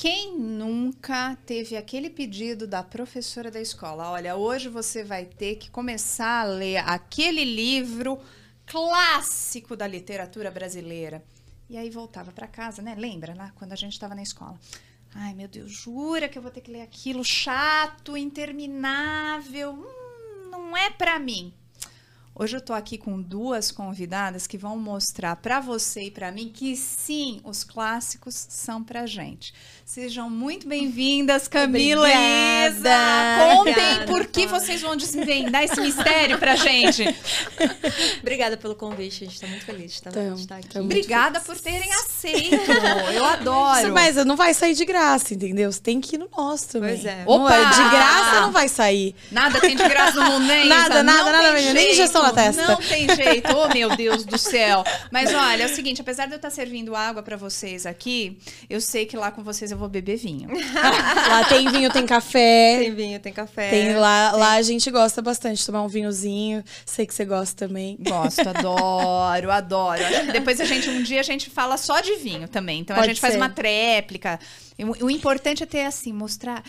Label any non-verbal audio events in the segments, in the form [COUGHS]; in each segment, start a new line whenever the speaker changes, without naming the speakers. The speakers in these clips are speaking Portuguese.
Quem nunca teve aquele pedido da professora da escola? Olha, hoje você vai ter que começar a ler aquele livro clássico da literatura brasileira. E aí voltava para casa, né? Lembra lá quando a gente estava na escola? Ai, meu Deus, jura que eu vou ter que ler aquilo chato, interminável? Hum, não é para mim. Hoje eu tô aqui com duas convidadas que vão mostrar para você e para mim que sim, os clássicos são pra gente. Sejam muito bem-vindas, Camila e Isa. Contem Obrigada. por que vocês vão desvendar esse mistério pra gente.
Obrigada pelo convite, a gente tá muito feliz de estar, então, de estar aqui.
Obrigada por terem aceito. Eu [LAUGHS] adoro.
Mas não vai sair de graça, entendeu? Você tem que ir no nosso também.
Pois é.
Opa! Não, de graça não vai sair.
Nada tem de graça no mundo, nem
Nada, nada, nada, nem injeção testa.
Não tem jeito, oh meu Deus do céu. Mas [LAUGHS] olha, é o seguinte, apesar de eu estar servindo água para vocês aqui, eu sei que lá com vocês eu vou beber vinho. [LAUGHS]
lá tem vinho, tem café.
Tem vinho, tem café.
Tem lá, tem. lá a gente gosta bastante de tomar um vinhozinho. Sei que você gosta também.
Gosto, [LAUGHS] adoro, adoro. Depois a gente, um dia a gente fala só de vinho também. Então Pode a gente ser. faz uma tréplica. O importante é ter assim, mostrar.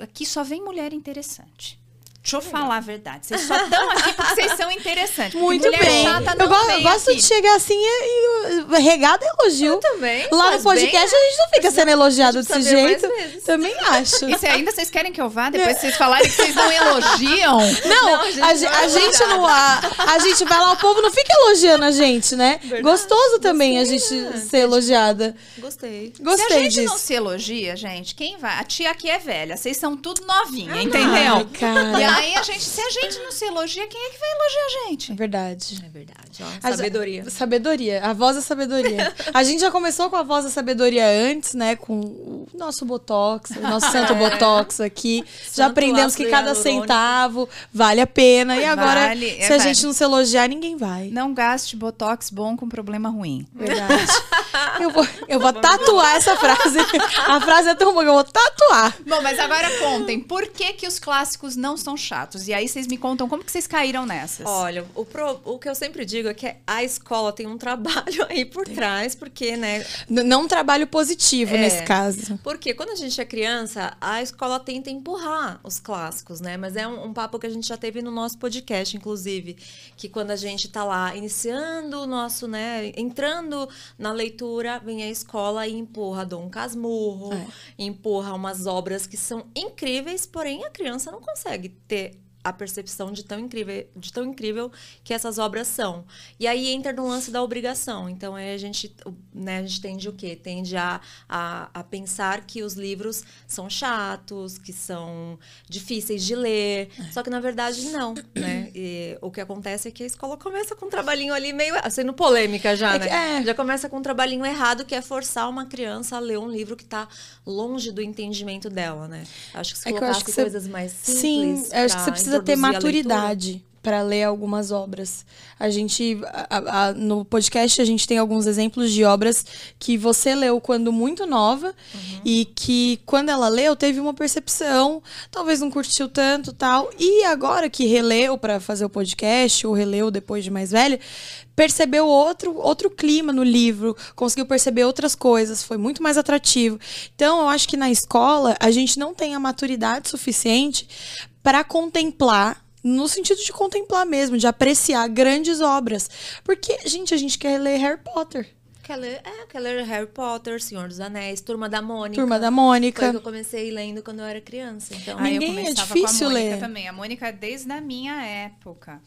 Aqui só vem mulher interessante. Deixa eu falar a verdade. Vocês só estão aqui porque vocês são interessantes.
Muito bem. eu go gosto
aqui.
de chegar assim e, e regada elogio.
Eu também.
Lá no podcast bem, a gente não fica sendo elogiado [LAUGHS] desse jeito. Também acho.
E se ainda vocês querem que eu vá, depois vocês falarem que vocês não elogiam. [LAUGHS]
Não, não a, gente, a, a gente não. A, a gente vai lá, o povo não fica elogiando a gente, né? Verdade. Gostoso também Gostei, a gente né? ser elogiada.
Gostei.
Gostei
se a gente
disso.
não se elogia, gente, quem vai? A tia aqui é velha. Vocês são tudo novinha, ah, entendeu?
Ai.
E aí a gente, se a gente não se elogia, quem é que vai elogiar a gente?
É verdade.
É verdade. Ó, sabedoria.
A, sabedoria. A voz da sabedoria. [LAUGHS] a gente já começou com a voz da sabedoria antes, né? Com o nosso Botox, o nosso santo [LAUGHS] é. Botox aqui. Santo já aprendemos que cada centavo vale a pena. E agora, vale, é se a vale. gente não se elogiar, ninguém vai.
Não gaste Botox bom com problema ruim.
Verdade. [LAUGHS] eu vou, eu vou tatuar essa frase. A frase é tão boa que eu vou tatuar.
Bom, mas agora contem, por que que os clássicos não são chatos? E aí vocês me contam como que vocês caíram nessas.
Olha, o, pro, o que eu sempre digo é que a escola tem um trabalho [LAUGHS] aí por trás, porque, né?
Não um trabalho positivo é, nesse caso.
Porque quando a gente é criança, a escola tenta empurrar os clássicos, né? Mas é um, um papo que a gente já teve no nosso podcast, inclusive, que quando a gente tá lá iniciando o nosso, né? Entrando na leitura, vem a escola e empurra Dom Casmurro, é. empurra umas obras que são incríveis, porém a criança não consegue ter a percepção de tão incrível, de tão incrível que essas obras são. E aí entra no lance da obrigação. Então a gente, né, a gente tende o quê? Tende a, a, a pensar que os livros são chatos, que são difíceis de ler. É. Só que na verdade não, né? E o que acontece é que a escola começa com um trabalhinho ali meio sendo polêmica já, é né? É. Já começa com um trabalhinho errado que é forçar uma criança a ler um livro que está longe do entendimento dela, né? Acho que se é colocasse que coisas você... mais simples.
Sim, acho que você precisa precisa ter maturidade para ler algumas obras. A gente, a, a, no podcast, a gente tem alguns exemplos de obras que você leu quando muito nova uhum. e que, quando ela leu, teve uma percepção, talvez não curtiu tanto tal. E agora que releu para fazer o podcast, ou releu depois de mais velha, percebeu outro, outro clima no livro, conseguiu perceber outras coisas, foi muito mais atrativo. Então, eu acho que na escola, a gente não tem a maturidade suficiente para contemplar no sentido de contemplar mesmo, de apreciar grandes obras. Porque, gente, a gente quer ler Harry Potter.
Quer ler, é, quer ler Harry Potter, Senhor dos Anéis, Turma da Mônica.
Turma da Mônica.
Foi que eu comecei lendo quando eu era criança. Então,
Ninguém eu é difícil com a Mônica ler. também. A Mônica desde a minha época.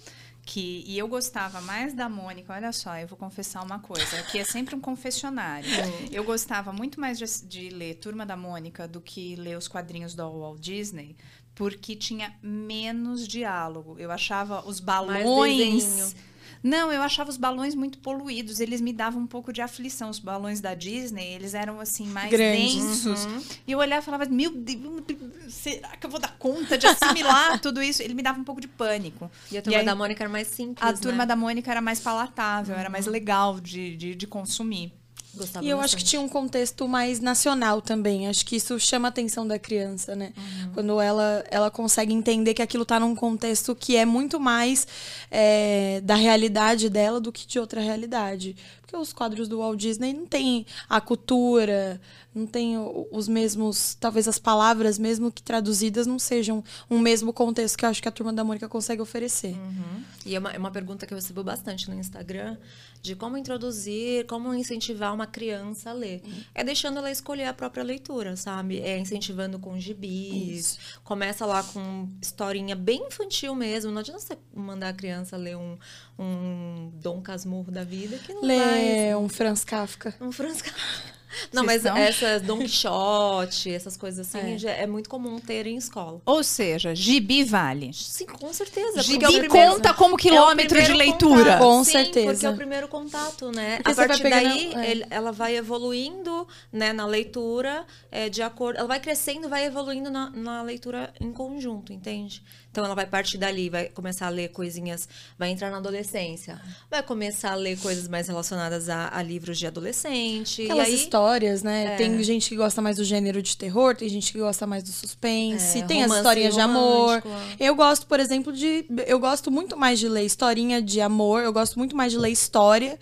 Que, e eu gostava mais da Mônica, olha só, eu vou confessar uma coisa, que é sempre um confessionário. [LAUGHS] Eu gostava muito mais de, de, ler Turma da Mônica do que ler os quadrinhos do Walt Disney, porque tinha menos diálogo. Eu achava os balões. Não, eu achava os balões muito poluídos. Eles me davam um pouco de aflição. Os balões da Disney, eles eram assim mais Grandes. densos. Uhum. E eu olhava e falava: Meu Deus, será que eu vou dar conta de assimilar [LAUGHS] tudo isso? Ele me dava um pouco de pânico.
E a turma e aí, da Mônica era mais simples.
A
né?
turma da Mônica era mais palatável, uhum. era mais uhum. legal de, de, de consumir.
Gostava e eu bastante. acho que tinha um contexto mais nacional também. Acho que isso chama a atenção da criança, né? Uhum. Quando ela, ela consegue entender que aquilo está num contexto que é muito mais é, da realidade dela do que de outra realidade. Porque os quadros do Walt Disney não tem a cultura, não tem os mesmos, talvez as palavras, mesmo que traduzidas, não sejam um mesmo contexto que eu acho que a Turma da Mônica consegue oferecer.
Uhum. E é uma, é uma pergunta que eu recebo bastante no Instagram, de como introduzir, como incentivar uma criança a ler. Uhum. É deixando ela escolher a própria leitura, sabe? É incentivando com gibis. Isso. Começa lá com historinha bem infantil mesmo. Não adianta você mandar a criança ler um, um Dom Casmurro da vida que não
Lê
vai.
um Franz Kafka.
Um Franz Kafka. Não, mas essas Don [LAUGHS] Quixote, essas coisas assim, é. é. muito comum ter em escola.
Ou seja, gibi vale.
Sim, com certeza.
Gibi é conta como quilômetro é de leitura.
Contato. Com Sim, certeza.
Porque é o primeiro contato, né? Porque a partir daí, é. ele, ela vai evoluindo né, na leitura, é, de acordo. Ela vai crescendo, vai evoluindo na, na leitura em conjunto, entende? Então ela vai partir dali, vai começar a ler coisinhas, vai entrar na adolescência, vai começar a ler coisas mais relacionadas a, a livros de adolescente.
Aquelas
aí,
histórias, né? É. Tem gente que gosta mais do gênero de terror, tem gente que gosta mais do suspense, é, tem as historinhas de amor. Eu gosto, por exemplo, de. Eu gosto muito mais de ler historinha de amor, eu gosto muito mais de ler história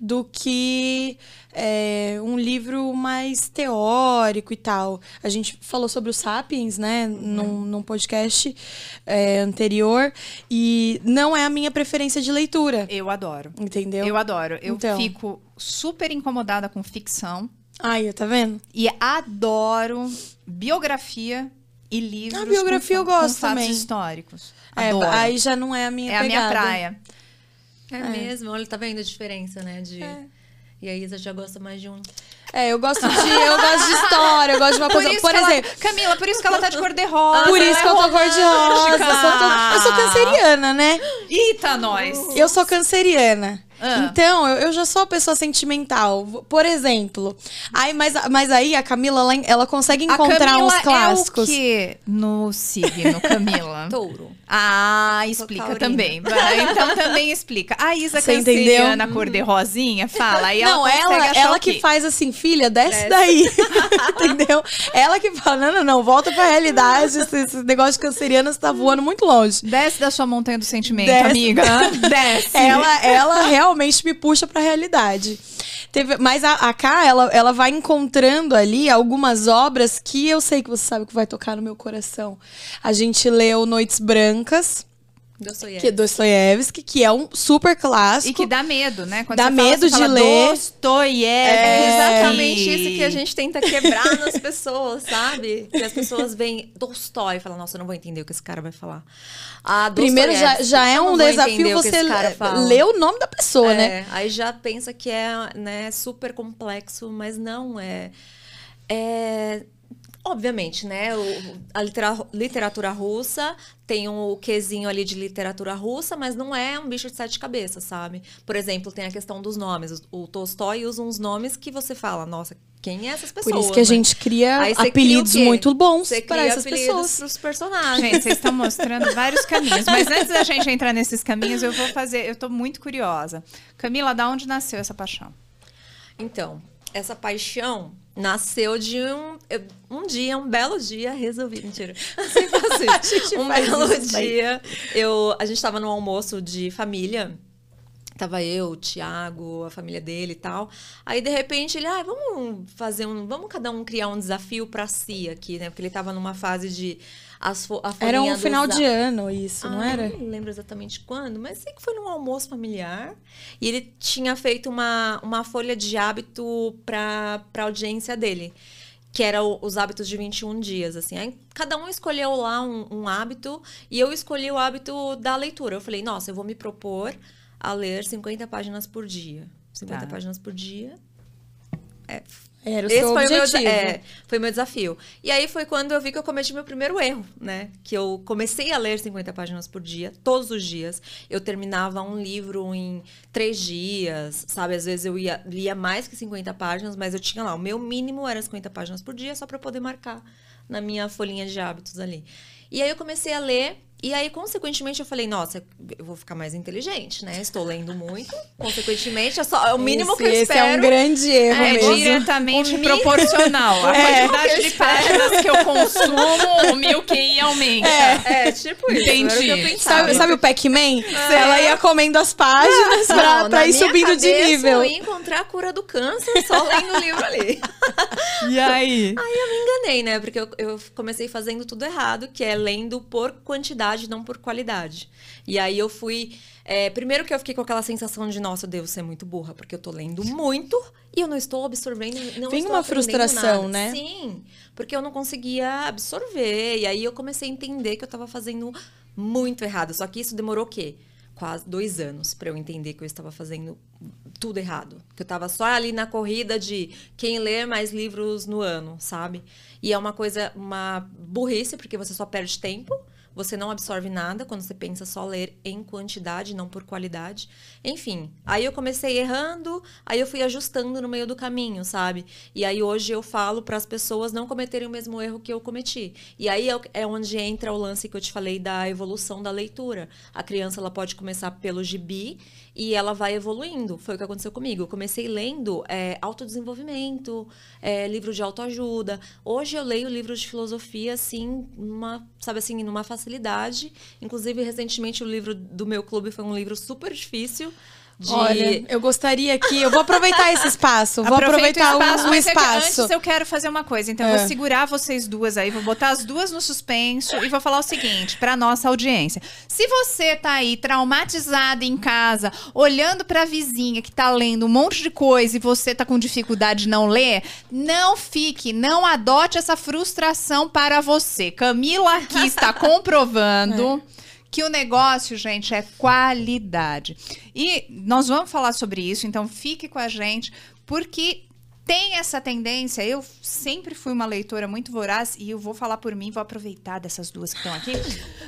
do que é, um livro mais teórico e tal. A gente falou sobre o Sapiens, né, num, num podcast é, anterior, e não é a minha preferência de leitura.
Eu adoro.
Entendeu?
Eu adoro. Eu então. fico super incomodada com ficção.
Ai, tá vendo?
E adoro biografia e livros. A
biografia
com,
eu gosto
com
também.
históricos.
É, aí já não é a minha
É
pegada.
a minha praia.
É, é, mesmo, olha, tá vendo a diferença, né? De... É. E a Isa já gosta mais de um.
É, eu gosto de, eu gosto de história, eu gosto de uma por coisa. Por exemplo.
Ela, Camila, por isso que ela tá de cor de rosa.
Por isso que eu tô cor de rosa. Eu sou canceriana, né?
Eita, nós!
Eu sou canceriana. Ah. Então, eu, eu, já sou uma pessoa sentimental. Por exemplo. Aí, mas, mas aí a Camila, ela, ela consegue encontrar uns clássicos.
É o que no signo, Camila? [LAUGHS]
Touro.
Ah, explica também. [LAUGHS] Então também explica. A Isa Você canceriana entendeu? cor de rosinha, fala. Aí
não,
ela,
ela, ela que faz assim, filha, desce, desce. daí. [LAUGHS] entendeu? Ela que fala, não, não, não, volta pra realidade. Esse, esse negócio de canceriana, você tá voando muito longe.
Desce da sua montanha do sentimento, desce. amiga. [LAUGHS] desce.
Ela, ela realmente me puxa para a realidade. Teve, mas a, a Ká, ela, ela vai encontrando ali algumas obras que eu sei que você sabe que vai tocar no meu coração. A gente leu Noites Brancas.
Dostoiévski.
Que, é Dostoiévski, que é um super clássico.
E que dá medo, né?
Quando dá medo fala, de ler.
Dostoiévski.
É exatamente isso que a gente tenta quebrar nas pessoas, sabe? Que as pessoas veem Tolstói e falam, nossa, eu não vou entender o que esse cara vai falar.
Ah, Primeiro, já, já é um desafio você ler o nome da pessoa,
é,
né?
Aí já pensa que é né, super complexo, mas não é. É Obviamente, né? O, a litera, literatura russa tem um quesinho ali de literatura russa, mas não é um bicho de sete cabeças, sabe? Por exemplo, tem a questão dos nomes. O, Tolstói usa uns nomes que você fala, nossa, quem é essas pessoas?
Por isso que a gente cria apelidos cria muito bons para essas pessoas.
Para os personagens.
Gente, vocês estão mostrando [LAUGHS] vários caminhos. Mas antes da gente entrar nesses caminhos, eu vou fazer. Eu estou muito curiosa. Camila, da onde nasceu essa paixão?
Então, essa paixão nasceu de um, um dia, um belo dia, resolvi. Mentira. Fazer. um belo dia. Eu, a gente estava no almoço de família. Tava eu, o Thiago, a família dele e tal. Aí, de repente, ele, ah, vamos fazer um. Vamos cada um criar um desafio para si aqui, né? Porque ele tava numa fase de as fo a
Era um final de ano isso, ah, não era?
Não lembro exatamente quando, mas sei que foi num almoço familiar. E ele tinha feito uma, uma folha de hábito para a audiência dele que era o, os hábitos de 21 dias, assim. Aí cada um escolheu lá um, um, hábito e eu escolhi o hábito da leitura. Eu falei, nossa, eu vou me propor a ler 50 páginas por dia. 50 tá. páginas por dia. É,
era o Esse seu foi objetivo.
O meu, é, foi o meu desafio. E aí foi quando eu vi que eu cometi meu primeiro erro, né? Que eu comecei a ler 50 páginas por dia, todos os dias. Eu terminava um livro em três dias, sabe? Às vezes eu ia, lia mais que 50 páginas, mas eu tinha lá, o meu mínimo era 50 páginas por dia, só para poder marcar na minha folhinha de hábitos ali. E aí eu comecei a ler E aí, consequentemente, eu falei, nossa, eu vou ficar mais inteligente, né? Estou lendo muito. Consequentemente, é, só, é o mínimo
esse,
que eu
esse
espero.
é um grande erro
É
mesmo.
diretamente
O
proporcional. A [LAUGHS]
É.
quantidade de páginas que eu consumo, o meu QI aumenta.
É, tipo isso.
Entendi.
Eu.
Sabe, sabe o Pac-Man? Ela ia comendo as páginas pra,
Não,
pra
na
ir subindo de nível.
Eu ia encontrar a cura do câncer só lendo o livro ali.
E aí?
enganei, né? Porque eu, eu comecei fazendo tudo errado, que é lendo por quantidade, não por qualidade. E aí eu fui. é, primeiro que eu fiquei com aquela sensação de, nossa, eu devo ser muito burra, porque eu tô lendo muito e eu não estou absorvendo. Não
Vem uma frustração,
nada.
né?
Sim, porque eu não conseguia absorver. E aí eu comecei a entender que eu tava fazendo muito errado. Só que isso demorou o quê? Quase dois anos para eu entender que eu estava fazendo tudo errado. Que eu tava só ali na corrida de quem lê mais livros no ano, sabe? E é uma coisa, uma burrice, porque você só perde tempo. Você não absorve nada quando você pensa só ler em quantidade, não por qualidade. Enfim, aí eu comecei errando, aí eu fui ajustando no meio do caminho, sabe? E aí hoje eu falo para as pessoas não cometerem o mesmo erro que eu cometi. E aí é é onde entra o lance que eu te falei da evolução da leitura. A criança ela pode começar pelo gibi e ela vai evoluindo. Foi o que aconteceu comigo. Eu comecei lendo é, autodesenvolvimento, é, livro de autoajuda. Hoje eu leio livros de filosofia, assim, numa, sabe assim, numa facilidade. Inclusive, recentemente, o livro do meu clube foi um livro super difícil. De...
Olha, eu gostaria que. Eu vou aproveitar esse espaço. Vou
Aproveita
aproveitar
o espaço, é que
espaço.
antes eu quero fazer uma coisa. Então, eu
É.
vou segurar vocês duas aí, vou botar as duas no suspenso e vou falar o seguinte pra nossa audiência. Se você tá aí traumatizada em casa, olhando pra vizinha que tá lendo um monte de coisa e você tá com dificuldade de não ler, não fique, não adote essa frustração para você. Camila aqui está [LAUGHS] comprovando. Que o negócio, gente, é qualidade. E nós vamos falar sobre isso, então fique com a gente, porque tem essa tendência. Eu sempre fui uma leitora muito voraz e eu vou falar por mim, vou aproveitar dessas duas que estão aqui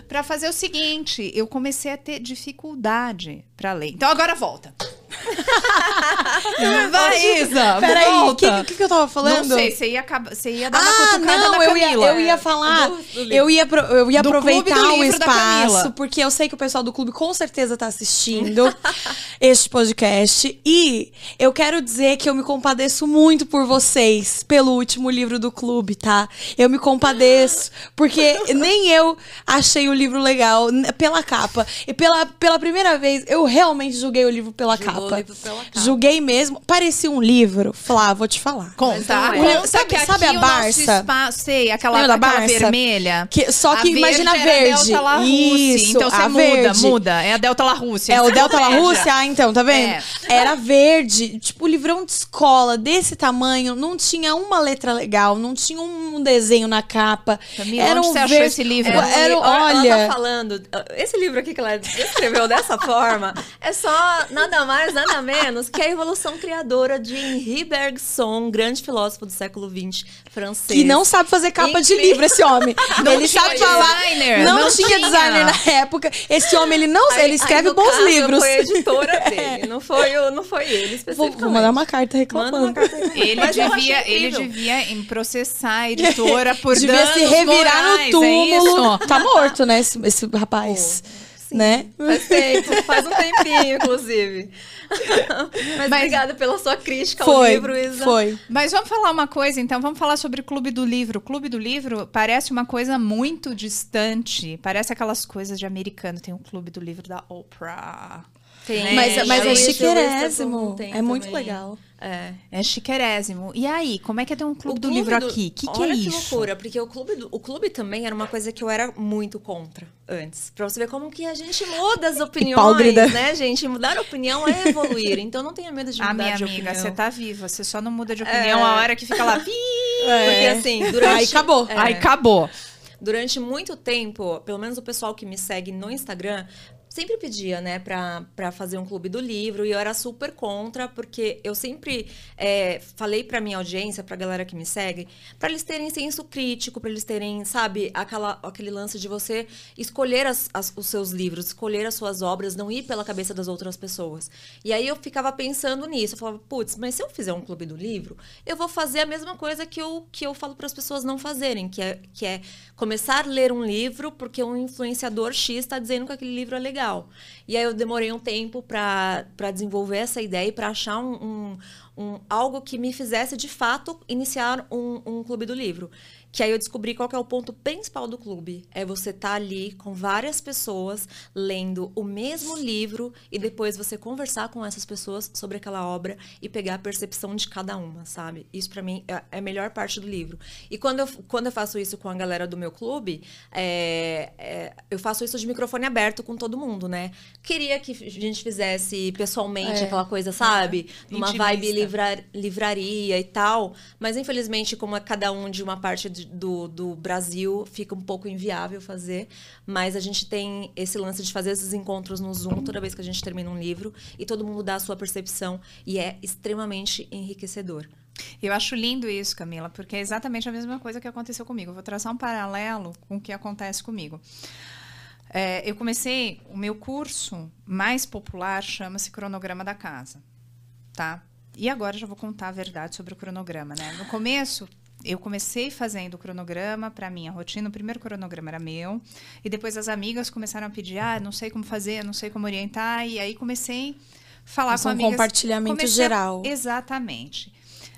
para fazer o seguinte: eu comecei a ter dificuldade para ler. Então agora volta. [LAUGHS] Vai, Isa,
Peraí, o que, que, que eu tava falando?
Não sei, você ia, você ia dar uma
Ah,
cutucada
não,
na
eu ia,
Camila.
eu ia falar,
Do- do
eu ia, eu ia
Do
aproveitar o espaço, porque eu sei que o pessoal do clube com certeza tá assistindo [LAUGHS] este podcast. E eu quero dizer que eu me compadeço muito por vocês, pelo último livro do clube, tá? Eu me compadeço, porque nem eu achei o livro legal pela capa. E pela, pela primeira vez, eu realmente julguei o livro pela
Julgou o
capa.
capa.
Julguei mesmo. Parecia um livro. Flá, vou te falar.
Conta,
é.
conta
Sabe-
que aqui
sabe a
o nosso
Barça?
espaço, sei, aquela,
Lembra
aquela
Barça?
vermelha.
Que- só
A
que imagina
verde era a
verde.
Delta La
Isso,
então você
a
muda,
verde.
muda. É a Delta La Russe.
É o Delta La. Rússia? Ah, então, tá vendo?
É.
Era verde, tipo, livrão de escola, desse tamanho, não tinha uma letra legal, não tinha um desenho na capa.
Camila,
era
onde
um
você achou
verde-
esse livro?
Era, era-
Ela- Ela
olha,
tá falando, esse livro aqui que ela escreveu dessa forma é só nada mais, nada menos que a evolução criadora de Henri Bergson, grande filósofo do século XX francês.
que não sabe fazer capa de
Incrível.
livro, esse homem. [LAUGHS]
Não
ele
tinha
sabe falar.
designer,
Não,
não
tinha,
tinha.
designer na época. Esse homem, ele não
Aí-
ele escreve
aí, no
bons
caso,
livros.
Foi a editora [LAUGHS] dele, não foi, o- não foi ele
Vou,
especificamente.
vou mandar uma carta reclamando.
uma carta reclamando.
Ele
Mas eu
devia, ele devia em processar a [LAUGHS] editora por
Devia
danos
se revirar
morais,
no túmulo.
É
tá morto, né, esse, esse rapaz.
Sim,
né?
Faz tempo, faz um tempinho, inclusive. [LAUGHS] Mas,
Mas-
obrigada pela sua crítica ao
Foi,
livro, Isa.
foi.
Mas vamos falar uma coisa, então, vamos falar sobre o Clube do Livro. O Clube do Livro parece uma coisa muito distante. Parece aquelas coisas de americano. Tem o Clube do Livro da Oprah.
Tem,
Mas,
e
mas é chiquerésimo. É muito
também.
legal.
É.
É chiquerésimo. E aí, como é que é ter um Clube
O
do
clube
Livro
do-
aqui? O que, que é
Olha
isso?
que loucura, porque o clube, do- o clube também era uma coisa que eu era muito contra antes. Pra você ver como que a gente muda as [LAUGHS] opiniões, né, gente? Mudar opinião é evoluir. Então não tenha medo de
Ah,
mudar
minha
de
amiga,
opinião.
você tá viva. Você só não muda de opinião a hora que fica lá. "Pi". [LAUGHS]
Porque assim, durante...
Aí acabou.
É.
Aí acabou.
Durante muito tempo, pelo menos o pessoal que me segue no Instagram, sempre pedia, né, pra, pra fazer um clube do livro, e eu era super contra, porque eu sempre é, falei pra minha audiência, pra galera que me segue, para eles terem senso crítico, para eles terem, sabe, aquela, aquele lance de você escolher as, as, os seus livros, escolher as suas obras, não ir pela cabeça das outras pessoas. E aí eu ficava pensando nisso, eu falava, putz, mas se eu fizer um clube do livro, eu vou fazer a mesma coisa que eu, que eu falo para as pessoas não fazerem, que é, que é começar a ler um livro porque um influenciador X está dizendo que aquele livro é legal legal. E aí eu demorei um tempo para desenvolver essa ideia e para achar um, um, um, algo que me fizesse, de fato, iniciar um, um clube do livro. Que aí eu descobri qual é o ponto principal do clube. É você estar tá ali com várias pessoas lendo o mesmo livro e depois você conversar com essas pessoas sobre aquela obra e pegar a percepção de cada uma, sabe? Isso para mim é, é a melhor parte do livro. E quando eu, quando eu faço isso com a galera do meu clube, é, é, eu faço isso de microfone aberto com todo mundo, né? Queria que a gente fizesse pessoalmente é. aquela coisa, sabe? Numa vibe livrar, livraria e tal. Mas infelizmente, como é cada um de uma parte de do, do Brasil fica um pouco inviável fazer, mas a gente tem esse lance de fazer esses encontros no Zoom toda vez que a gente termina um livro e todo mundo dá a sua percepção e é extremamente enriquecedor.
Eu acho lindo isso, Camila, porque é exatamente a mesma coisa que aconteceu comigo. Vou traçar um paralelo com o que acontece comigo. É, eu comecei, o meu curso mais popular chama-se Cronograma da Casa, tá? E agora já vou contar a verdade sobre o cronograma, né? No começo, eu comecei fazendo o cronograma para minha rotina. O primeiro cronograma era meu. E depois as amigas começaram a pedir: ah, não sei como fazer, não sei como orientar. E aí comecei a falar Mas com um amigas.
Um compartilhamento comecei geral.
Exatamente.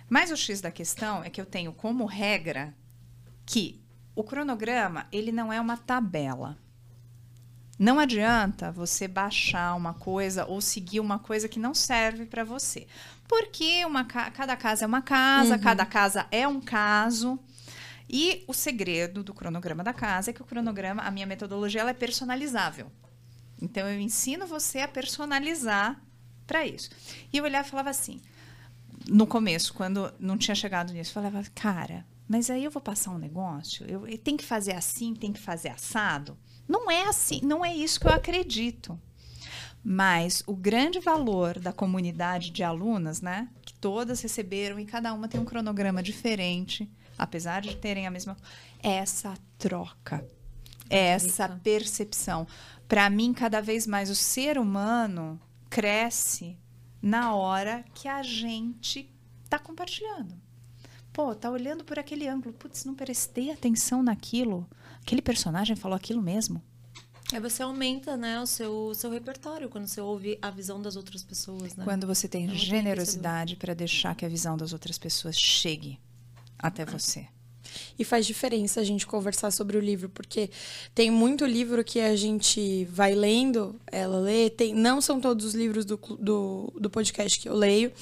Mas o X da questão é que eu tenho como regra que o cronograma ele não é uma tabela. Não adianta você baixar uma coisa ou seguir uma coisa que não serve para você. Porque uma, cada casa é uma casa, uhum. cada casa é um caso. E o segredo do cronograma da casa é que o cronograma, a minha metodologia, ela é personalizável. Então eu ensino você a personalizar para isso. E eu olhava e falava assim, no começo, quando não tinha chegado nisso, eu falava, cara, mas aí eu vou passar um negócio, eu, eu tenho que fazer assim, tem que fazer assado. Não é assim, não é isso que eu acredito. Mas o grande valor da comunidade de alunas, né, que todas receberam e cada uma tem um cronograma diferente, apesar de terem a mesma, é essa troca, é essa percepção. Para mim, cada vez mais o ser humano cresce na hora que a gente está compartilhando. Pô, tá olhando por aquele ângulo, putz, não prestei atenção naquilo. Aquele personagem falou aquilo mesmo.
Aí você aumenta, né, o seu, seu repertório quando você ouve a visão das outras pessoas, né?
Quando você tem é generosidade para deixar que a visão das outras pessoas chegue até você.
E faz diferença a gente conversar sobre o livro, porque tem muito livro que a gente vai lendo, ela lê, tem, não são todos os livros do, do, do podcast que eu leio,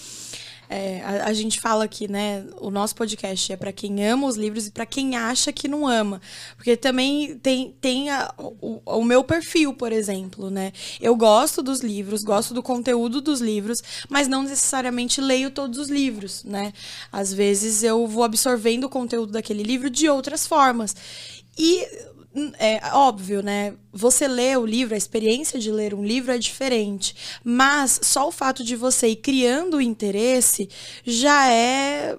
é, a, a, gente fala que, né, o nosso podcast é para quem ama os livros e para quem acha que não ama. Porque também tem, tem a, o, o, meu perfil, por exemplo, né? Eu gosto dos livros, gosto do conteúdo dos livros, mas não necessariamente leio todos os livros, né? Às vezes eu vou absorvendo o conteúdo daquele livro de outras formas. E é óbvio, né? Você lê o livro, a experiência de ler um livro é diferente, mas só o fato de você ir criando o interesse já é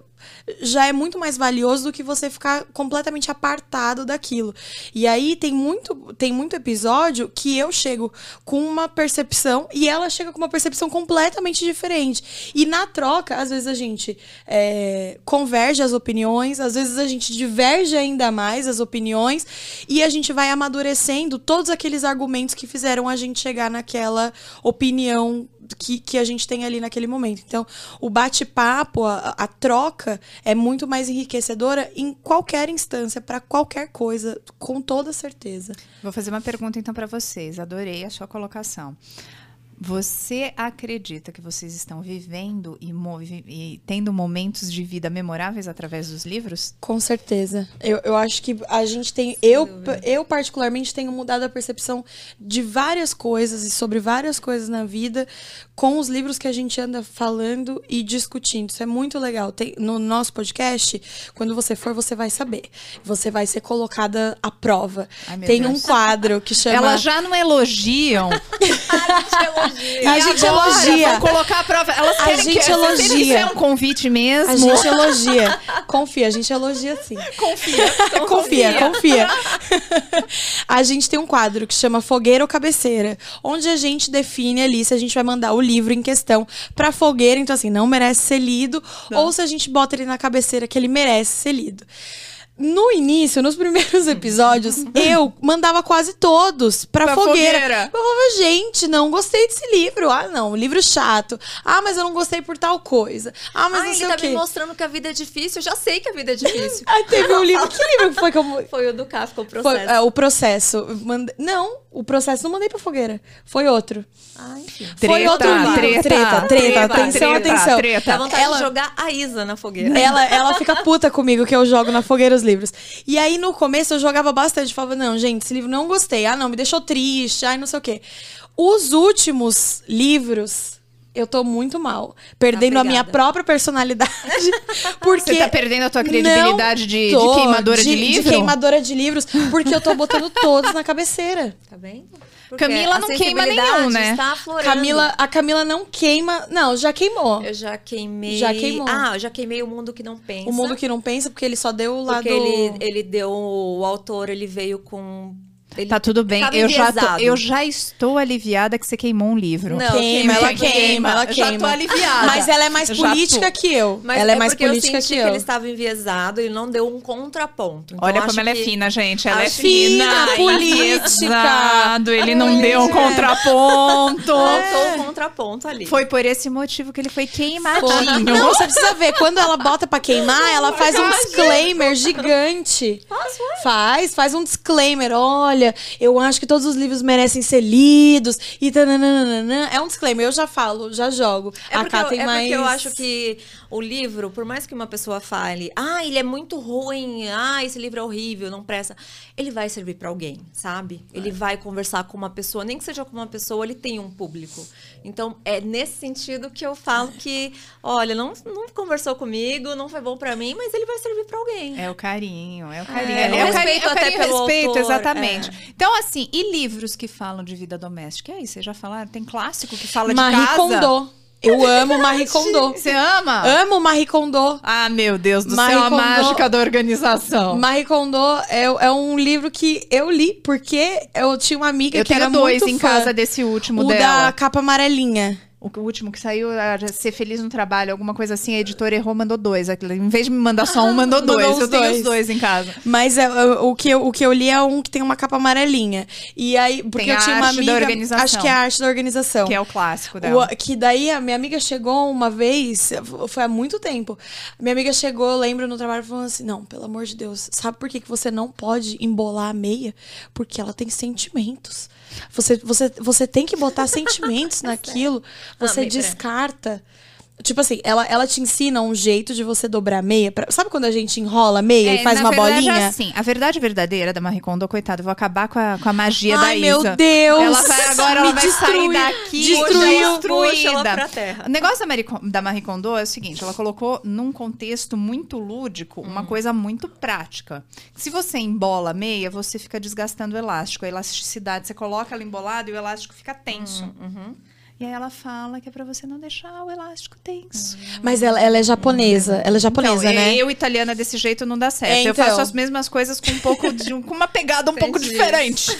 já é muito mais valioso do que você ficar completamente apartado daquilo. E aí tem muito, tem muito episódio que eu chego com uma percepção e ela chega com uma percepção completamente diferente. E na troca, às vezes a gente é, converge as opiniões, às vezes a gente diverge ainda mais as opiniões e a gente vai amadurecendo todos aqueles argumentos que fizeram a gente chegar naquela opinião que, que a gente tem ali naquele momento. Então, o bate-papo, a, a, troca é muito mais enriquecedora em qualquer instância, para qualquer coisa, com toda certeza.
Vou fazer uma pergunta então para vocês. Adorei a sua colocação. Você acredita que vocês estão vivendo e, e, tendo momentos de vida memoráveis através dos livros?
Com certeza. Eu, eu acho que a gente tem. eu, eu, particularmente, tenho mudado a percepção de várias coisas e sobre várias coisas na vida com os livros que a gente anda falando e discutindo. Isso é muito legal. Tem, no nosso podcast, quando você for, você vai saber. Você vai ser colocada à prova. Ai, tem Deus. um quadro que [LAUGHS] chama.
Elas já não elogiam. [LAUGHS]
A gente elogia.
Vou colocar a prova. Elas a
gente que, elogia. Isso
é um convite mesmo.
A gente elogia. Confia, a gente elogia sim. [LAUGHS]
Confia.
Então [LAUGHS] confia, confia. a gente tem um quadro que chama Fogueira ou Cabeceira, onde a gente define ali se a gente vai mandar o livro em questão pra fogueira, então assim, não merece ser lido, não. ou se a gente bota ele na cabeceira que ele merece ser lido. No início, nos primeiros [LAUGHS] episódios, eu mandava quase todos pra, pra fogueira. fogueira. Eu falava, gente, não gostei desse livro. Ah, não, livro chato. Ah, mas eu não gostei por tal coisa. Ah, mas ah, não sei
ele
tá
me mostrando que a vida é difícil. Eu já sei que a vida é difícil.
Aí [LAUGHS] teve um livro. Que livro foi que eu.
Foi o do Kafka, o processo.
Foi, é, o processo. Mande... Não, o processo não mandei pra fogueira. Foi outro.
Ah, enfim.
Foi treta, outro livro. Treta, treta, treta. treta atenção, treta, atenção.
Treta. Dá vontade ela... de jogar a Isa na fogueira.
Ela, ela [LAUGHS] fica puta comigo que eu jogo na fogueira os livros. E aí, no começo, eu jogava bastante. Falava, não, gente, esse livro não gostei. Ah, não, me deixou triste. Ai, não sei o quê. Os últimos livros eu tô muito mal. Perdendo a minha própria personalidade. [LAUGHS] Porque
Você tá perdendo a tua credibilidade de, de, queimadora de, de livro?
De queimadora de livros, porque eu tô botando todos na cabeceira.
Tá vendo?
Porque Camila não queima nenhum, né?
Camila, a Camila não queima. Não, já queimou.
Eu já queimei.
Já queimou.
Ah, eu já queimei o mundo que não pensa.
O mundo que não pensa, porque ele só deu o lado.
Porque ele, ele deu. O autor, ele veio com ele
tá tudo bem. Eu já, tô, eu já estou aliviada que você queimou um livro.
Não, queima, ela queima, queima, ela queima.
Eu já tô aliviada.
Mas ela é mais política que eu. Mas ela é, é mais política
eu
que eu.
Que ele estava enviesado e não deu um contraponto.
Então, Olha como ela é fina, gente. Ela é
fina. política.
Ele não deu um contraponto.
Faltou um contraponto ali.
Foi por esse motivo que ele foi queimadinho.
Não, você precisa ver. Quando ela bota pra queimar, ela faz um disclaimer gigante.
Faz,
faz. Faz um disclaimer. Olha, eu acho que todos os livros merecem ser lidos e tananana. É um disclaimer, eu já falo, já jogo.
É Cá tem é mais. Porque eu acho que o livro, por mais que uma pessoa fale, ah, ele é muito ruim, ah, esse livro é horrível, não presta, ele vai servir para alguém, sabe? Ele vai conversar com uma pessoa, nem que seja com uma pessoa, ele tem um público. Então, é nesse sentido que eu falo que, olha, não, não conversou comigo, não foi bom para mim, mas ele vai servir para alguém.
É o carinho, é o carinho. É, é o respeito até carinho, pelo respeito, autor, exatamente. É. Então, assim, e livros que falam de vida doméstica? E aí, vocês já falaram? Tem clássico que fala
Marie
de casa?
Kondo. Eu amo Marie Kondo.
Você ama?
Amo Marie Kondo.
Ah, meu Deus do Marie céu, Kondo, a mágica da organização.
Marie Kondo é, é um livro que eu li porque eu tinha uma amiga eu que era muito
Eu tenho dois em casa desse último
o
dela.
O da capa amarelinha
o último que saiu era Ser Feliz no Trabalho, alguma coisa assim, a editora errou, mandou dois. Em vez de me mandar só um, [LAUGHS] mandou dois. Mandou eu dois. tenho os dois em casa.
Mas é, o, que eu, o que eu li é um que tem uma capa amarelinha. E aí, porque eu tinha uma amiga. Acho que é a arte da organização.
Que é o clássico dela.
O, que daí a minha amiga chegou uma vez, foi há muito tempo. Minha amiga chegou, lembro, no trabalho, falando assim: não, pelo amor de Deus, sabe por que, que você não pode embolar a meia? Porque ela tem sentimentos. Você, você, você tem que botar sentimentos [LAUGHS] naquilo. Você ah, descarta. Tipo assim, ela, ela te ensina um jeito de você dobrar meia. Pra... Sabe quando a gente enrola meia é, e faz uma
verdade,
bolinha?
Assim, a verdade verdadeira da Marie Kondo, coitada, eu vou acabar com a, com a magia Ai,
da
Isa.
meu Deus!
Ela vai agora, ela vai sair daqui
destruiu,
destruída. Ela pra terra. O negócio da Marie, da Marie Kondo é o seguinte, ela colocou num contexto muito lúdico uma hum. coisa muito prática. Se você embola meia, você fica desgastando o elástico. A elasticidade, você coloca ela embolada e o elástico fica tenso.
Hum, uhum.
E aí ela fala que é para você não deixar o elástico tenso.
Mas ela, ela é japonesa. Ela é japonesa,
então,
né?
Eu, italiana, desse jeito não dá certo. É, então. Eu faço as mesmas coisas com um pouco de, com uma pegada um pouco diferente.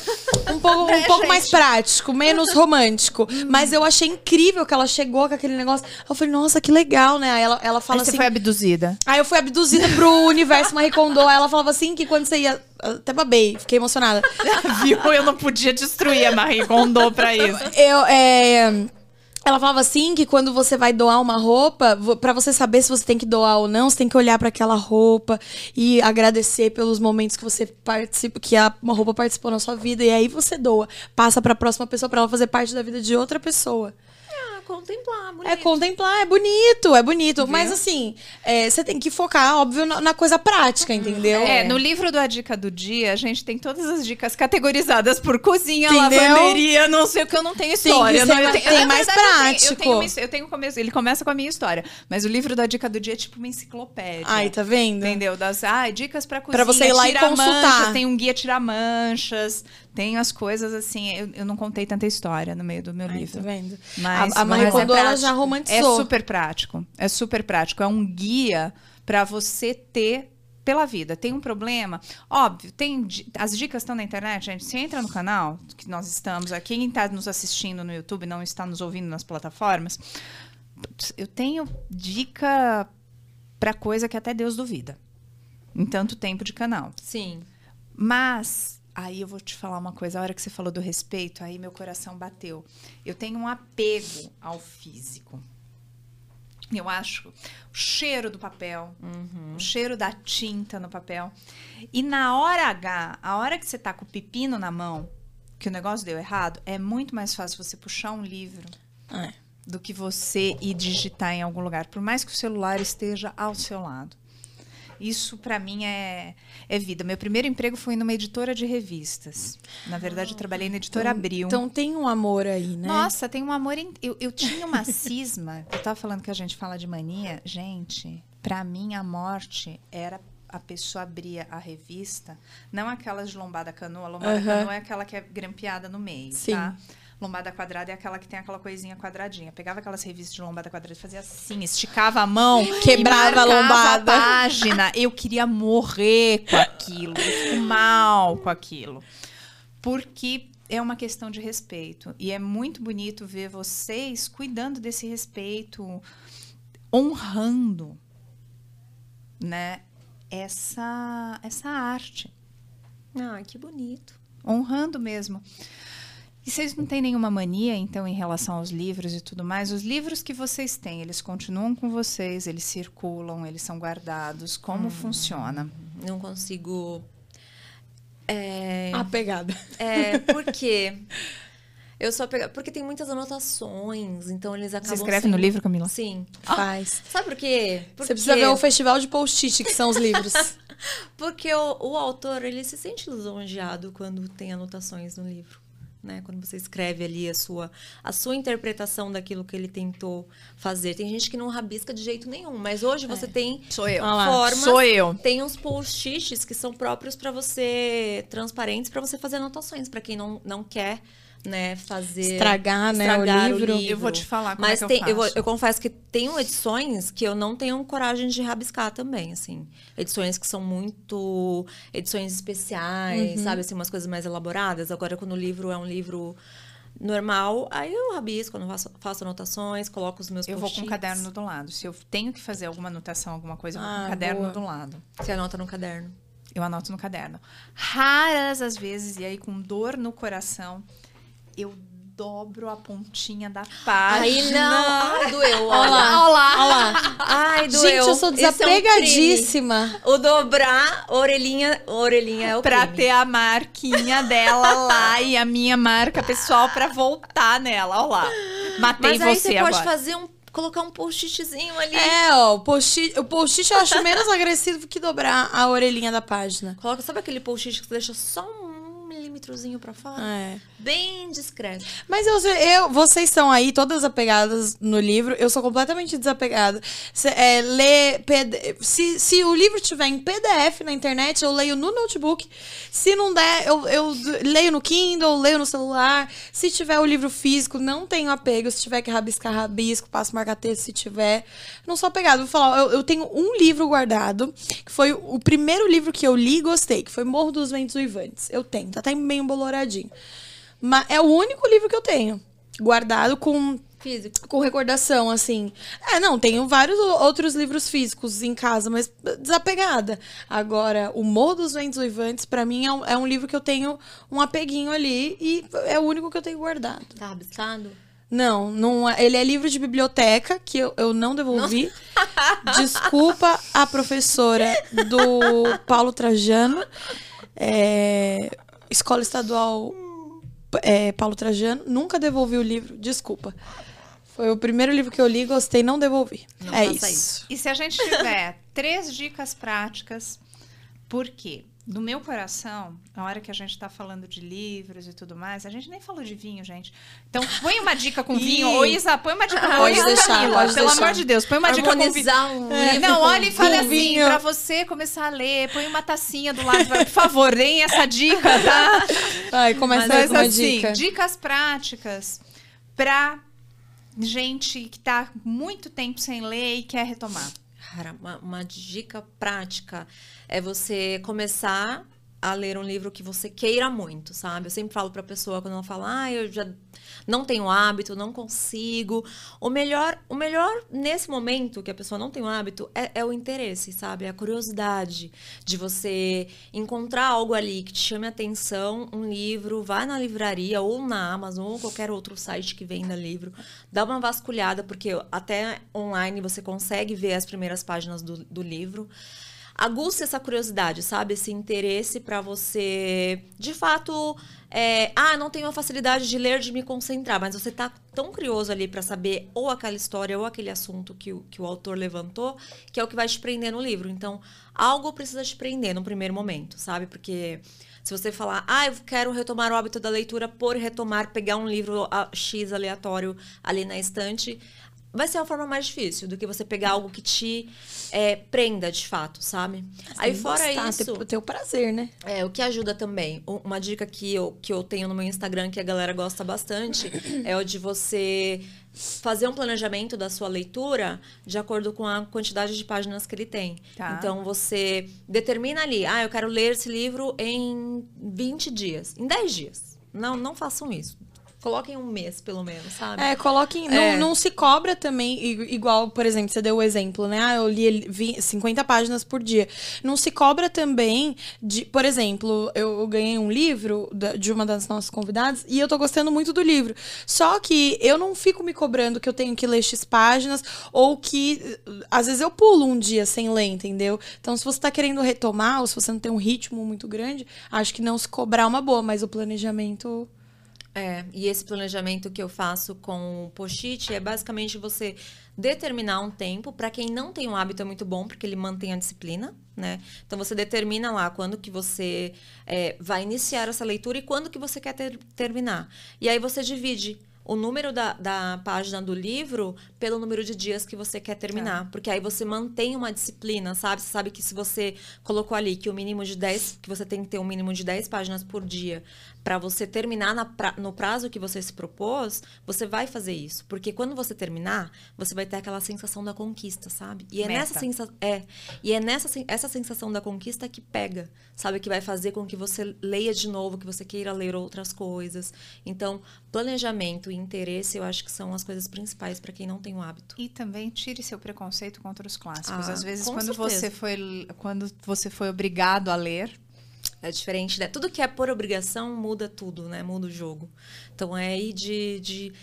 Um pouco, um pouco mais prático, menos [LAUGHS] romântico. Hum. Mas eu achei incrível que ela chegou com aquele negócio. Eu falei, nossa, que legal, né? Aí ela, ela fala aí assim.
Você foi abduzida.
Aí eu fui abduzida pro universo Marie Kondo. Aí ela falava assim que quando você ia até babei, fiquei emocionada. [LAUGHS]
Viu? Eu não podia destruir a Marie Kondo pra isso.
Eu, é... ela falava assim que quando você vai doar uma roupa, para você saber se você tem que doar ou não, você tem que olhar para aquela roupa e agradecer pelos momentos que você participa, que a uma roupa participou na sua vida e aí você doa, passa para a próxima pessoa para ela fazer parte da vida de outra pessoa
contemplar, bonito.
É contemplar, é bonito, é bonito. Viu? Mas assim, é, você tem que focar, óbvio, na, na, coisa prática, entendeu?
É, no livro do A Dica do Dia, a gente tem todas as dicas categorizadas por cozinha, entendeu? lavanderia, não sei o que eu não tenho história.
Tem,
não,
tem, tem mais prático.
Eu tenho, eu tenho, eu tenho começo, ele começa com a minha história, mas o livro da Dica do Dia é tipo uma enciclopédia.
Ai, tá vendo?
Entendeu? Das ah, dicas pra cozinha.
Pra você ir lá e consultar.
Manchas, tem um guia tirar manchas, tem as coisas assim. Eu, eu não contei tanta história no meio do meu
Ai,
livro.
Tá vendo?
Mas,
a, a Marie Kondo, é ela já romantizou.
É super prático. É super prático. É um guia para você ter pela vida. Tem um problema? Óbvio, tem as dicas estão na internet, gente. Se entra no canal que nós estamos aqui, quem está nos assistindo no YouTube, não está nos ouvindo nas plataformas, eu tenho dica para coisa que até Deus duvida. Em tanto tempo de canal.
Sim.
Mas Aí eu vou te falar uma coisa, a hora que você falou do respeito, aí meu coração bateu. Eu tenho um apego ao físico. Eu acho o cheiro do papel, uhum. o cheiro da tinta no papel. E na hora H, a hora que você tá com o pepino na mão, que o negócio deu errado, é muito mais fácil você puxar um livro é. do que você ir digitar em algum lugar, por mais que o celular esteja ao seu lado. Isso para mim é, é vida. Meu primeiro emprego foi numa editora de revistas. Na verdade, eu trabalhei na editora
então,
Abril.
Então tem um amor aí, né?
Nossa, tem um amor. In... Eu, eu tinha uma cisma. eu tava falando que a gente fala de mania. Gente, para mim a morte era a pessoa abria a revista, não aquelas de lombada canoa. Lombada uhum. canoa é aquela que é grampeada no meio, Sim. tá? Lombada quadrada é aquela que tem aquela coisinha quadradinha. Pegava aquelas revistas de lombada quadrada e fazia assim, esticava a mão, [GASPS]
quebrava a lombada.
A página. Eu queria morrer com aquilo, eu fico mal com aquilo. Porque é uma questão de respeito. E é muito bonito ver vocês cuidando desse respeito, honrando, né, essa essa arte.
Ah, que bonito.
Honrando mesmo. E vocês não têm nenhuma mania, então, em relação aos livros e tudo mais? Os livros que vocês têm, eles continuam com vocês, eles circulam, eles são guardados. Como hum, funciona?
Não consigo. É...
Apegada.
É, por quê? [LAUGHS] Eu sou apegada. Porque tem muitas anotações, então eles acabam.
Você escreve
sendo...
no livro, Camila?
Sim.
Faz.
Ah, sabe por quê?
Porque... Você precisa ver o festival de post-it, que são os livros. [LAUGHS]
porque o, o autor, ele se sente lisonjeado quando tem anotações no livro né? Quando você escreve ali a sua, a sua interpretação daquilo que ele tentou fazer. Tem gente que não rabisca de jeito nenhum, mas hoje você é. tem
Sou eu.
formas.
Sou eu.
Tem uns post-its que são próprios para você, transparentes, para você fazer anotações, para quem não, não quer né, fazer
estragar, né, estragar o, livro. o, livro.
Eu vou te falar como
Mas
é
tem,
eu,
eu, eu, confesso que tem edições que eu não tenho coragem de rabiscar também, assim. Edições que são muito edições especiais, uhum. sabe, assim, umas coisas mais elaboradas. Agora quando o livro é um livro normal, aí eu rabisco, eu faço, faço anotações, coloco os meus
Eu vou com um caderno do lado. Se eu tenho que fazer alguma anotação, alguma coisa, eu vou ah, com um caderno boa. do lado.
Você anota no caderno?
Eu anoto no caderno. Raras as vezes, e aí com dor no coração, eu dobro a pontinha da página.
Aí não. Ai, doeu.
Olha lá. Olha lá.
Ai, doeu.
Gente, eu sou desapegadíssima.
É um o dobrar, orelhinha, orelhinha é o
Pra
crime.
ter a marquinha dela [LAUGHS] lá e a minha marca pessoal pra voltar nela. Olha lá. Matei
Mas aí
você,
você pode fazer um colocar um post-itzinho ali.
É, ó, o post-it, o post-it eu acho menos agressivo que dobrar a orelhinha da página.
Coloca, sabe aquele post-it que você deixa só um milímetrozinho para fora.
É.
Bem discreto.
Mas eu, eu, vocês são aí todas apegadas no livro. Eu sou completamente desapegada. Se, é, lê, PD, se, se o livro tiver em PDF na internet, eu leio no notebook. Se não der, eu, eu leio no Kindle, leio no celular. Se tiver o livro físico, não tenho apego. Se tiver que rabiscar, rabisco, passo marca-texto se tiver. Não sou apegada. Vou falar, eu, eu tenho um livro guardado, que foi o primeiro livro que eu li e gostei, que foi Morro dos Ventos Uivantes. Eu tenho, tá até bem emboloradinho. Mas é o único livro que eu tenho. Guardado com.
Físico.
Com recordação, assim. É, não, tenho vários outros livros físicos em casa, mas desapegada. Agora, O Morro dos Ventos Uivantes, para mim, é um, é um, livro que eu tenho um apeguinho ali e é o único que eu tenho guardado.
Tá rabiscado?
Não, não é, ele é livro de biblioteca que eu, eu não devolvi. Não. [LAUGHS] Desculpa a professora do Paulo Trajano. É, Escola Estadual é, Paulo Trajano. Nunca devolvi o livro, desculpa. Foi o primeiro livro que eu li, gostei, não devolvi. Não é isso. isso.
E se a gente tiver [LAUGHS] três dicas práticas, por quê? No meu coração, na hora que a gente está falando de livros e tudo mais, a gente nem falou de vinho, gente. Então, põe uma dica com [LAUGHS] vinho. Ô, Isa, põe uma dica com
pode vinho. Deixar, Camila, pode
pelo
deixar.
amor de Deus, põe uma dica com vinho.
Um é.
Não, olha e fala assim, vinho. pra você começar a ler, põe uma tacinha do lado. Por favor, deem essa dica, tá?
Vai, começa Mas, com uma assim, dica.
Dicas práticas pra gente que tá muito tempo sem ler e quer retomar.
Cara, uma, uma dica prática é você começar a ler um livro que você queira muito, sabe? Eu sempre falo para a pessoa quando ela fala: "Ah, eu já não tenho hábito, não consigo". O melhor, o melhor nesse momento que a pessoa não tem o hábito é, é, o interesse, sabe? É a curiosidade de você encontrar algo ali que te chame a atenção, um livro, vai na livraria ou na Amazon ou qualquer outro site que venda livro, dá uma vasculhada porque até online você consegue ver as primeiras páginas do, do livro aguça essa curiosidade, sabe? Esse interesse para você, de fato, é, ah, não tenho a facilidade de ler, de me concentrar, mas você tá tão curioso ali para saber ou aquela história ou aquele assunto que o, que o autor levantou, que é o que vai te prender no livro. Então, algo precisa te prender no primeiro momento, sabe? Porque se você falar, ah, eu quero retomar o hábito da leitura por retomar, pegar um livro X aleatório ali na estante, vai ser a forma mais difícil do que você pegar algo que te é, prenda de fato, sabe?
Mas Aí fora gostar, isso. Ter, ter o prazer, né?
É, o que ajuda também. Uma dica que eu, que eu tenho no meu Instagram que a galera gosta bastante [COUGHS] é o de você fazer um planejamento da sua leitura de acordo com a quantidade de páginas que ele tem. Tá. Então você determina ali, ah, eu quero ler esse livro em 20 dias, em 10 dias. Não, não façam isso. Coloquem um mês, pelo menos, sabe?
É, coloquem. É. Não, não se cobra também, igual, por exemplo, você deu o exemplo, né? Ah, eu li 50 páginas por dia. Não se cobra também de. Por exemplo, eu ganhei um livro de uma das nossas convidadas e eu tô gostando muito do livro. Só que eu não fico me cobrando que eu tenho que ler X páginas ou que às vezes eu pulo um dia sem ler, entendeu? Então, se você tá querendo retomar ou se você não tem um ritmo muito grande, acho que não se cobrar é uma boa, mas o planejamento.
É, e esse planejamento que eu faço com o post-it é basicamente você determinar um tempo. Para quem não tem um hábito é muito bom, porque ele mantém a disciplina, né? Então você determina lá quando que você é, vai iniciar essa leitura e quando que você quer ter, terminar. E aí você divide o número da, da página do livro pelo número de dias que você quer terminar. Tá. Porque aí você mantém uma disciplina, sabe? Você sabe que se você colocou ali que o mínimo de 10, que você tem que ter um mínimo de 10 páginas por dia para você terminar na, pra, no prazo que você se propôs, você vai fazer isso. Porque quando você terminar, você vai ter aquela sensação da conquista, sabe? E é Meta. nessa sensação. É, e é nessa essa sensação da conquista que pega, sabe? Que vai fazer com que você leia de novo, que você queira ler outras coisas. Então, planejamento e interesse, eu acho que são as coisas principais para quem não tem o hábito.
E também tire seu preconceito contra os clássicos. Ah, Às vezes, quando você foi quando você foi obrigado a ler,
é diferente, né? Tudo que é por obrigação muda tudo, né? Muda o jogo. Então é aí de, de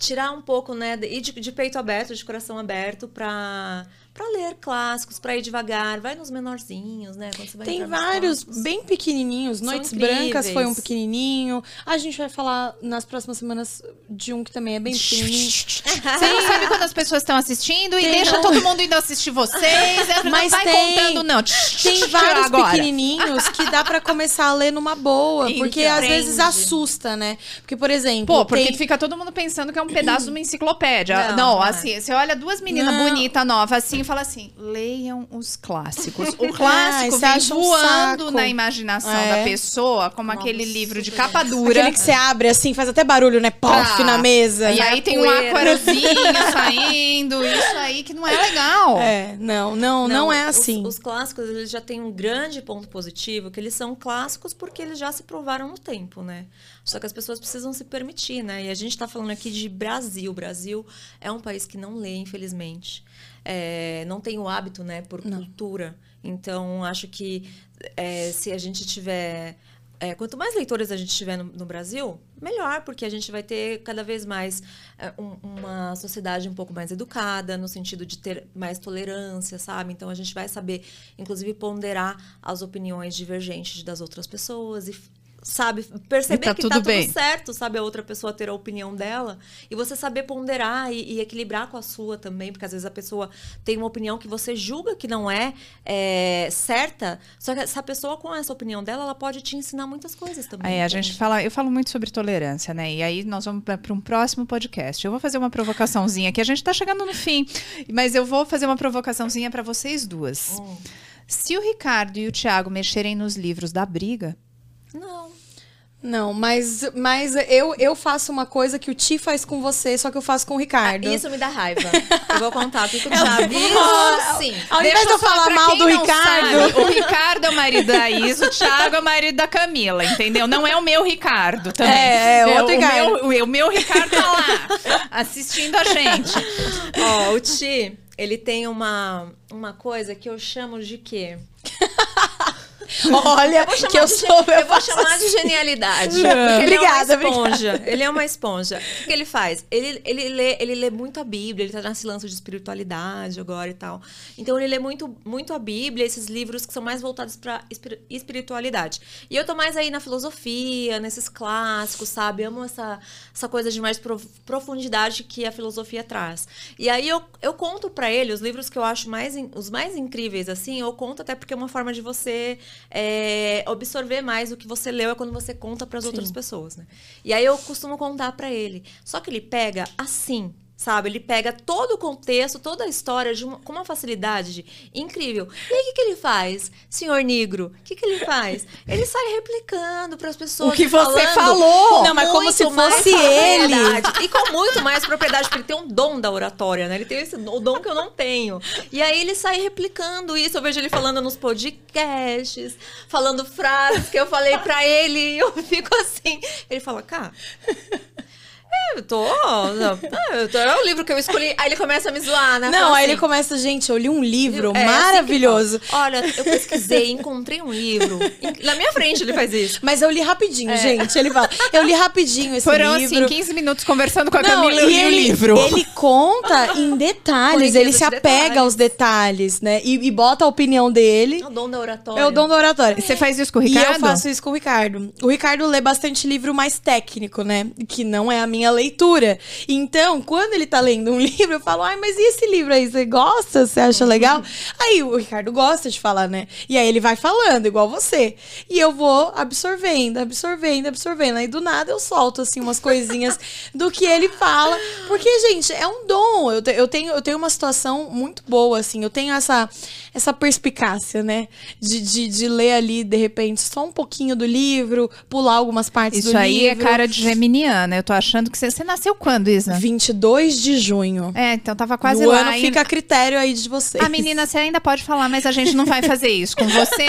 tirar um pouco, né? E de, de peito aberto, de coração aberto para para ler clássicos, para ir devagar, vai nos menorzinhos, né?
Tem vários bem pequenininhos. Noites Brancas foi um pequenininho. A gente vai falar nas próximas semanas de um que também é bem pequenininho.
Você não [LAUGHS] sabe quando as pessoas estão assistindo e tem deixa um... todo mundo indo assistir vocês. Mas não vai tem, contando, não.
Tem vários Agora. pequenininhos que dá para começar a ler numa boa. Porque às vezes assusta, né? Porque, por exemplo.
Pô, porque tem... fica todo mundo pensando que é um pedaço de uma enciclopédia. Não, não, não é. assim, você olha duas meninas bonitas, novas, assim, e fala assim: leiam os clássicos. [LAUGHS] O clássico ah, vem voando um na imaginação é. da pessoa, como Nossa, aquele livro de capa dura.
Aquele que você abre assim, faz até barulho, né? Pof ah, na mesa.
E aí tem um aquarozinho [LAUGHS] saindo. Isso aí que não é legal.
É, não, não, não, não é assim.
Os, os, clássicos, eles já têm um grande ponto positivo, que eles são clássicos porque eles já se provaram no tempo, né? Só que as pessoas precisam se permitir, né? E a gente está falando aqui de Brasil. O Brasil é um país que não lê, infelizmente é, não tem o hábito, né, por não. cultura. Então, acho que é, se a gente tiver é, quanto mais leitores a gente tiver no, no, Brasil, melhor, porque a gente vai ter cada vez mais é, um, uma sociedade um pouco mais educada, no sentido de ter mais tolerância, sabe? Então a gente vai saber, inclusive, ponderar as opiniões divergentes das outras pessoas e sabe, perceber tá que tudo tá bem. tudo certo, sabe, a outra pessoa ter a opinião dela e você saber ponderar e, e, equilibrar com a sua também, porque às vezes a pessoa tem uma opinião que você julga que não é, é certa, só que essa pessoa com essa opinião dela, ela pode te ensinar muitas coisas também.
É, a gente fala, eu falo muito sobre tolerância, né? E aí nós vamos para um próximo podcast. Eu vou fazer uma provocaçãozinha aqui, a gente tá chegando no fim, mas eu vou fazer uma provocaçãozinha para vocês duas. Hum. Se o Ricardo e o Thiago mexerem nos livros da briga,
não.
Não, mas, mas eu, eu faço uma coisa que o Ti faz com você, só que eu faço com o Ricardo.
Ah, isso me dá raiva. [LAUGHS] eu vou contar o que o Thiago. Isso,
sim. Ao invés de eu falar mal do Ricardo.
Sabe, o Ricardo é o marido da Isa, o Thiago é o marido da Camila, entendeu? Não é o meu Ricardo também.
É, é outro o
Ricardo. Meu, o, meu Ricardo tá lá, assistindo a gente.
Ó, o Ti, ele tem uma, uma coisa que eu chamo de quê? [LAUGHS] [LAUGHS]
Olha, que eu sou.
Eu, eu vou chamar de genialidade. obrigada, ele é uma esponja. Obrigada. Ele é uma esponja. O que ele faz? Ele, ele, lê, ele lê muito a Bíblia, ele tá nesse lance de espiritualidade agora e tal. Então ele lê muito, muito a Bíblia, esses livros que são mais voltados pra espiritualidade. E eu tô mais aí na filosofia, nesses clássicos, sabe? amo essa, essa coisa de mais profundidade que a filosofia traz. E aí eu, eu conto para ele os livros que eu acho mais, os mais incríveis, assim, eu conto até porque é uma forma de você é, absorver mais o que você leu é quando você conta para as outras pessoas, né? E aí eu costumo contar para ele. Só que ele pega assim, sabe? Ele pega todo o contexto, toda a história uma, com uma facilidade incrível. E aí, o que, que ele faz, senhor negro? O que, que ele faz? Ele sai replicando para as pessoas.
O que você falou!
Não, mas como se fosse ele. E com muito mais propriedade, porque ele tem um dom da oratória, né? Ele tem esse, o dom que eu não tenho. E aí ele sai replicando isso. Eu vejo ele falando nos podcasts, falando frases que eu falei para ele. E eu [LAUGHS] fico assim. Ele fala, cara. É, eu tô. Não, é, eu tô, é o livro que eu escolhi. Aí ele começa a me zoar, né?
Não, aí assim, ele começa, gente, eu li um livro é, maravilhoso.
Assim Olha, eu pesquisei, encontrei um livro. Na minha frente ele faz isso.
Mas eu li rapidinho, é. gente. Ele fala, eu li rapidinho esse
Foram,
livro.
Foram, assim, 15 minutos conversando com a Não, Camila e, e ele, o livro.
Ele conta em detalhes, ele se apega detalhes. aos detalhes, né? E, e, bota a opinião dele.
É o dom da oratória.
É o dom da oratória.
Você faz isso com o Ricardo?
E eu faço isso com o Ricardo. O Ricardo lê bastante livro mais técnico, né? Que não é a minha leitura. Então, quando ele tá lendo um [LAUGHS] livro, eu falo, ai, mas e esse livro aí? Você gosta? Você acha legal? Aí o Ricardo gosta de falar, né? E aí ele vai falando, igual você. E eu vou absorvendo, absorvendo, absorvendo. Aí do nada eu solto, assim, umas coisinhas [LAUGHS] do que ele fala. Porque, gente, é um dom. Eu, te, eu, tenho, eu tenho uma situação muito boa, assim. Eu tenho essa, essa perspicácia, né? De, de, de ler ali, de repente, só um pouquinho do livro, pular algumas partes
Isso
do
livro.
Isso
aí é cara de geminiana. Eu tô achando que você, você nasceu quando? quando, Isa?
22 de junho.
É, então tava quase
no
lá.
ano fica a critério aí de vocês.
A menina, você ainda pode falar, mas a gente não vai fazer isso com você.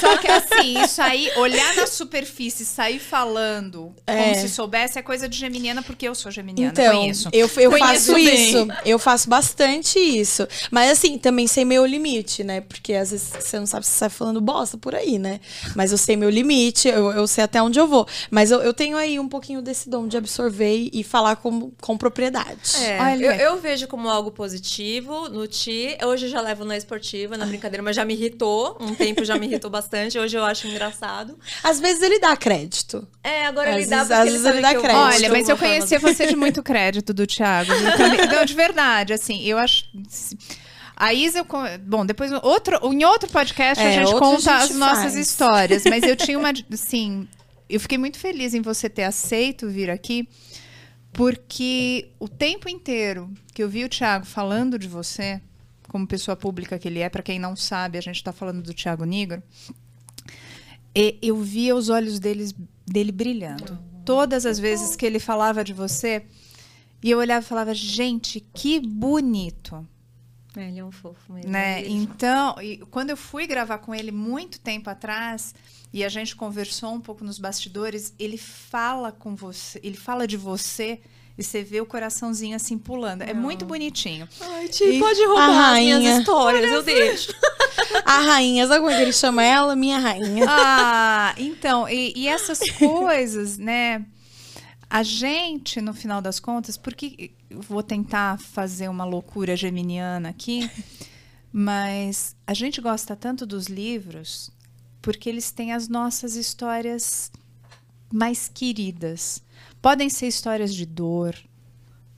Só que assim, isso aí, olhar na superfície, sair falando é. como se soubesse, é coisa de geminiana, porque eu sou geminiana.
Então,
conheço.
eu, eu conheço faço bem. isso. Eu faço bastante isso. Mas assim, também sei meu limite, né? Porque às vezes você não sabe se você sai falando bosta por aí, né? Mas eu sei meu limite, eu, eu sei até onde eu vou. Mas eu, eu tenho aí um pouquinho desse dom de absorver e falar como com, propriedade.
É, Olha. Eu, eu, vejo como algo positivo no Ti. Hoje eu já levo na esportiva, na brincadeira, mas já me irritou. Um tempo já me irritou [LAUGHS] bastante. Hoje eu acho engraçado.
Às vezes ele dá crédito.
É, agora às
ele
dá
porque às vezes ele, dá crédito.
Olha, mas eu conhecia você de muito crédito do Thiago. [LAUGHS] Não, de verdade, assim, eu acho. A Isa, eu, bom, depois outro, em outro podcast é, a gente conta a gente as nossas histórias, mas eu [LAUGHS] tinha uma, assim, eu fiquei muito feliz em você ter aceito vir aqui, porque o tempo inteiro que eu vi o Thiago falando de você, como pessoa pública que ele é, para quem não sabe, a gente está falando do Thiago Negro, eu via os olhos deles, dele brilhando. Todas as vezes que ele falava de você, e eu olhava e falava, gente, que bonito.
É, ele é um fofo mesmo.
Né? Então, quando eu fui gravar com ele muito tempo atrás, e a gente conversou um pouco nos bastidores, ele fala com você, ele fala de você e você vê o coraçãozinho assim pulando. É muito bonitinho.
Ai, Ti, pode roubar as minhas histórias, eu deixo.
A rainha, sabe como é ele chama ela? Minha rainha. [LAUGHS]
Ah, então, e, e essas coisas, né? A gente, no final das contas, porque vou tentar fazer uma loucura geminiana aqui, [LAUGHS] mas a gente gosta tanto dos livros porque eles têm as nossas histórias mais queridas. Podem ser histórias de dor,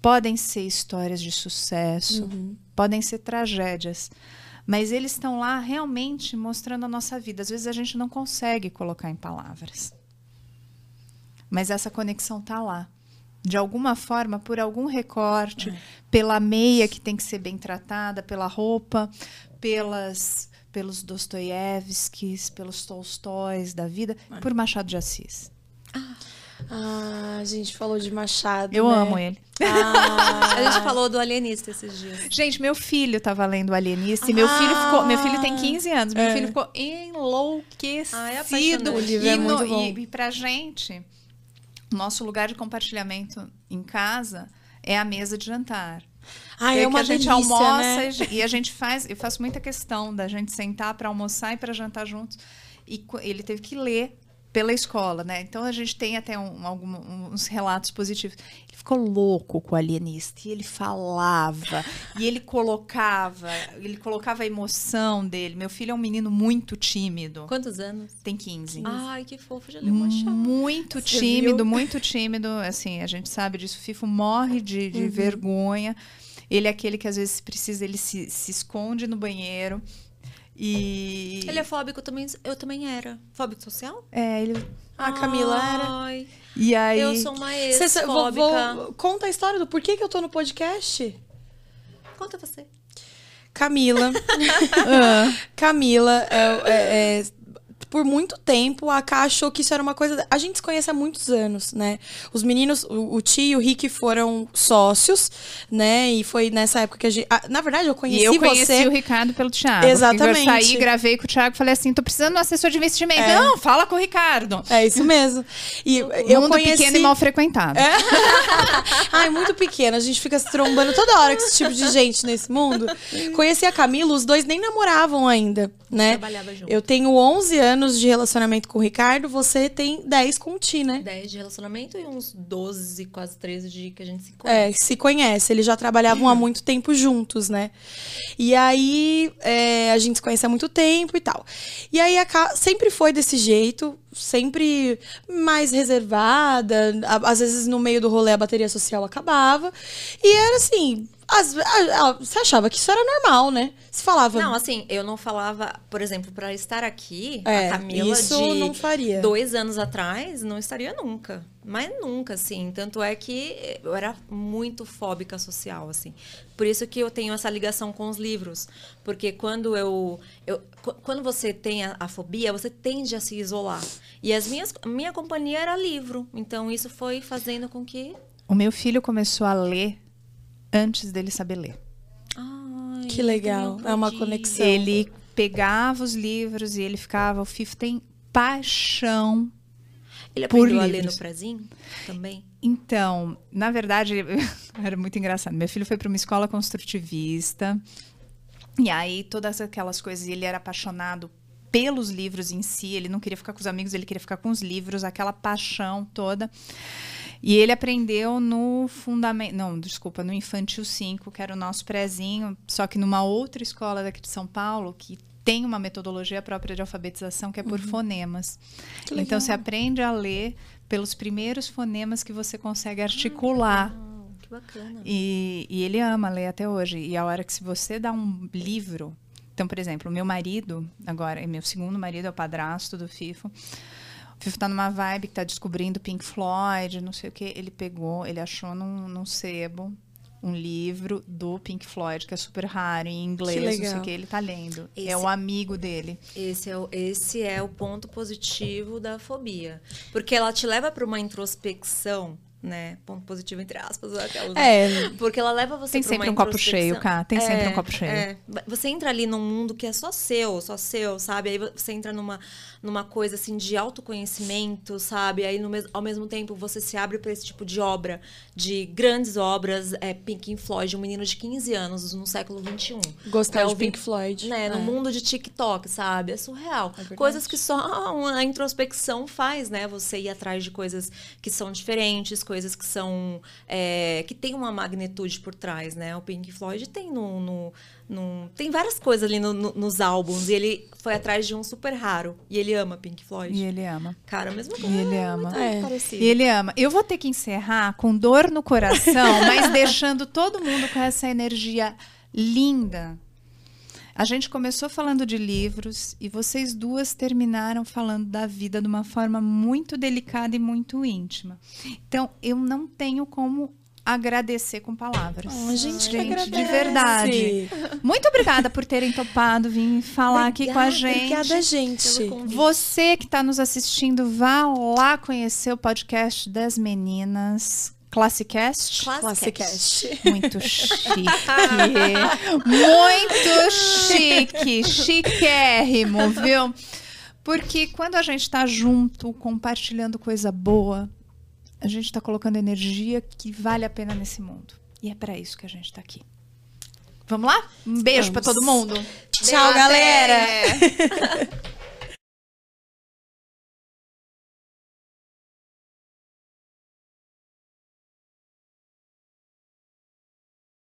podem ser histórias de sucesso, uhum. podem ser tragédias. Mas eles estão lá realmente mostrando a nossa vida. Às vezes a gente não consegue colocar em palavras. Mas essa conexão está lá. De alguma forma, por algum recorte, é. pela meia que tem que ser bem tratada, pela roupa, pelas, pelos Dostoiévskis, pelos Tolstóis da vida, é. por Machado de Assis.
Ah. Ah, a gente falou de Machado.
Eu
né?
amo ele.
Ah. a gente falou do alienista esses dias.
Gente, meu filho tava lendo o alienista ah. e meu filho ficou. Meu filho tem 15 anos, meu é. filho ficou enlouquecido. Ah, é
o livro é muito bom.
E, e pra gente, nosso lugar de compartilhamento em casa é a mesa de jantar.
Ah, é, é uma
que a
delícia,
gente almoça
né?
e a gente faz. Eu faço muita questão da gente sentar para almoçar e para jantar juntos. E ele teve que ler pela escola, né? Então a gente tem até um, algum, uns relatos positivos. Ele ficou louco com o alienista e ele falava e ele colocava, ele colocava a emoção dele. Meu filho é um menino muito tímido.
Quantos anos?
Tem 15.
Ai, que fofo, já leu uma chave.
Muito Você tímido, viu? muito tímido. Assim, a gente sabe disso. O Fifo morre de, de uhum. vergonha. Ele é aquele que às vezes precisa, ele se, se esconde no banheiro e...
Ele é fóbico também, eu também era. Fóbico social?
É, ele...
A Camila Ai,
era. E aí... Eu sou uma ex-fóbica.
Conta a história do porquê que eu tô no podcast.
Conta você.
Camila. uh, [LAUGHS] Camila é, é, é por muito tempo, a Ká achou que isso era uma coisa. A gente se conhece há muitos anos, né? Os meninos, o, o tio e o Rick foram sócios, né? E foi nessa época que a gente. na verdade, eu conheci você.
Eu conheci
você...
o Ricardo pelo Thiago.
Exatamente.
Eu saí, gravei com o Thiago falei assim: tô precisando de um assessor de investimento. É. Não, fala com o Ricardo.
É isso mesmo. E
o
eu
mundo
conheci...
pequeno e mal frequentado.
É. [LAUGHS] Ai, muito pequeno. A gente fica se trombando toda hora com esse tipo de gente nesse mundo. Conheci a Camila, os dois nem namoravam ainda, né?
Trabalhava junto.
Eu tenho 11 anos de relacionamento com o Ricardo, você tem 10 com o Ti, né?
10 de relacionamento e uns 12, quase 13 de que a gente se conhece.
É, se conhece. Eles já trabalhavam há muito tempo juntos, né? E aí é, a gente se conhece há muito tempo e tal. E aí sempre foi desse jeito, sempre mais reservada. Às vezes no meio do rolê a bateria social acabava. E era assim, as, a, a, você achava que isso era normal, né? Você falava.
Não, assim, eu não falava, por exemplo, para estar aqui,
é,
a Camila
isso
de
não faria.
dois anos atrás não estaria nunca. Mas nunca, assim. Tanto é que eu era muito fóbica social, assim. Por isso que eu tenho essa ligação com os livros. Porque quando eu. eu quando você tem a, a fobia, você tende a se isolar. E as minhas, minha companhia era livro. Então isso foi fazendo com que.
O meu filho começou a ler antes dele saber ler.
Ai,
que legal. É uma conexão.
Ele pegava os livros e ele ficava. O Fifo tem paixão.
Ele aprendeu a ler no prezinho também?
Então, na verdade, [LAUGHS] era muito engraçado. Meu filho foi para uma escola construtivista. E aí, todas aquelas coisas, ele era apaixonado pelos livros em si, ele não queria ficar com os amigos, ele queria ficar com os livros, aquela paixão toda. E ele aprendeu no fundamento, não, desculpa, no Infantil 5, que era o nosso prezinho, só que numa outra escola daqui de São Paulo, que tem uma metodologia própria de alfabetização que é por uhum. fonemas. Então você aprende a ler pelos primeiros fonemas que você consegue articular.
Ah, que bacana.
E, e ele ama ler até hoje. E a hora que se você dá um livro, então, por exemplo, meu marido, agora, meu segundo marido é o padrasto do FIFO. O Fifo tá numa vibe que tá descobrindo Pink Floyd, não sei o que. Ele pegou, ele achou num, num sebo um livro do Pink Floyd, que é super raro, em inglês, não sei o que, ele tá lendo. Esse, é o amigo dele.
Esse é o, esse é o ponto positivo da fobia. Porque ela te leva para uma introspecção né? Ponto positivo entre aspas, aquelas.
É.
Porque ela leva você
Tem sempre um copo cheio, cá. Tem sempre um copo cheio.
É. Você entra ali num mundo que é só seu, só seu, sabe? Aí você entra numa, numa coisa assim de autoconhecimento, sabe? Aí no ao mesmo tempo você se abre para esse tipo de obra, de grandes obras, é Pink Floyd, um menino de 15 anos no século 21.
Gostar
é,
de Pink Floyd.
Né,
é.
No mundo de TikTok, sabe? É surreal. É coisas que só a introspecção faz, né? Você ir atrás de coisas que são diferentes, coisas que são. É, que tem uma magnitude por trás, né? O Pink Floyd tem no. no, no tem várias coisas ali no, nos álbuns. E ele foi atrás de um super raro. E ele ama Pink Floyd.
E ele ama.
Cara, mesmo
E ele ama.
É.
E ele ama. Eu vou ter que encerrar com dor no coração, [LAUGHS] mas deixando todo mundo com essa energia linda. A gente começou falando de livros e vocês duas terminaram falando da vida de uma forma muito delicada e muito íntima. Então, eu não tenho como agradecer com palavras.
Oh, gente,
gente de verdade. Muito obrigada por terem topado vir falar
obrigada,
aqui com a gente.
Obrigada, gente.
Você que está nos assistindo, vá lá conhecer o podcast das meninas. Classicast?
Classicast.
Muito chique. Muito chique. Chiquérrimo, viu? Porque quando a gente está junto, compartilhando coisa boa, a gente está colocando energia que vale a pena nesse mundo. E é para isso que a gente está aqui. Vamos lá? Um beijo para todo mundo.
Tchau, galera! [LAUGHS]